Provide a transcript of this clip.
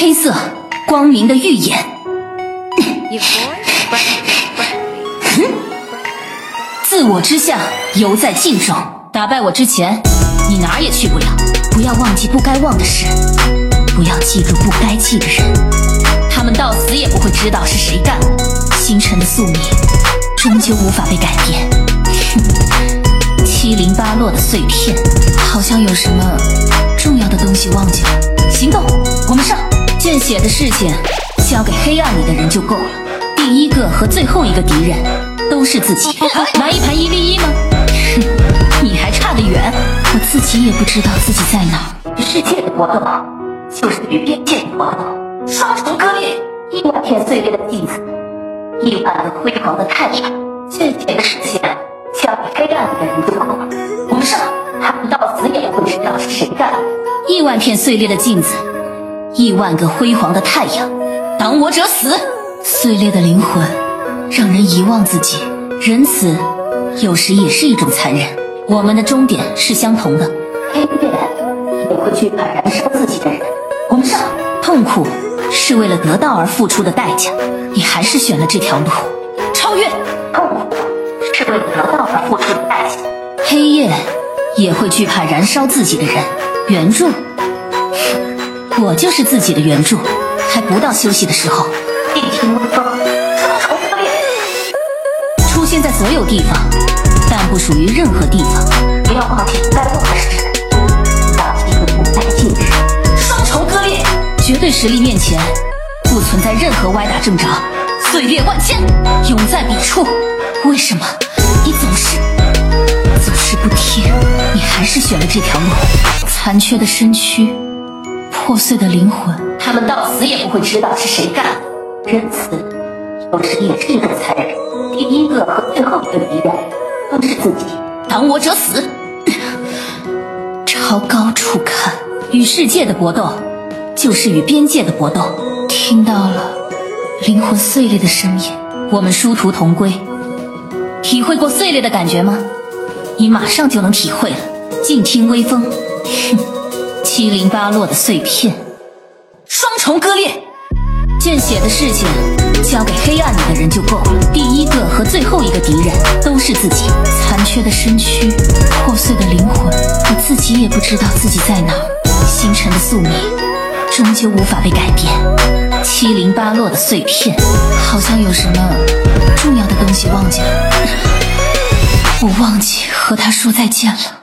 黑色，光明的预言。自我之下，犹在镜中。打败我之前，你哪儿也去不了。不要忘记不该忘的事，不要记住不该记的人。他们到死也不会知道是谁干的。星辰的宿命，终究无法被改变。哼，七零八落的碎片，好像有什么重要的东西忘记了。行动，我们上。见血的事情交给黑暗里的人就够了。第一个和最后一个敌人都是自己。来一盘一 v 一吗？哼，你还差得远。我自己也不知道自己在哪。世界的搏斗就是与边界的搏斗，双重割裂，亿万片碎裂的镜子，亿万个辉煌的太阳。见血的事情交给黑暗里的人就够了。我们上，他们到死也不会知道是谁干的。亿万片碎裂的镜子。亿万个辉煌的太阳，挡我者死。碎裂的灵魂让人遗忘自己，仁慈有时也是一种残忍。我们的终点是相同的，黑夜也会惧怕燃烧自己的人。我们上，痛苦是为了得到而付出的代价，你还是选了这条路。超越，痛苦是为了得到而付出的代价。黑夜也会惧怕燃烧自己的人。援助。我就是自己的援助，还不到休息的时候。地听微风，双重割裂，出现在所有地方，但不属于任何地方。不要忘记该忘的事，忘记不该记的事。双重割裂，绝对实力面前，不存在任何歪打正着。碎裂万千，永在彼处。为什么你总是总是不听？你还是选了这条路。残缺的身躯。破碎的灵魂，他们到死也不会知道是谁干的。仁慈有时也是一种残忍。第一个和最后一个敌人都是自己，挡我者死。朝高处看，与世界的搏斗，就是与边界的搏斗。听到了灵魂碎裂的声音，我们殊途同归。体会过碎裂的感觉吗？你马上就能体会了。静听微风，哼。七零八落的碎片，双重割裂。见血的事情交给黑暗里的人就够了。第一个和最后一个敌人都是自己。残缺的身躯，破碎的灵魂，我自己也不知道自己在哪。星辰的宿命，终究无法被改变。七零八落的碎片，好像有什么重要的东西忘记了。我忘记和他说再见了。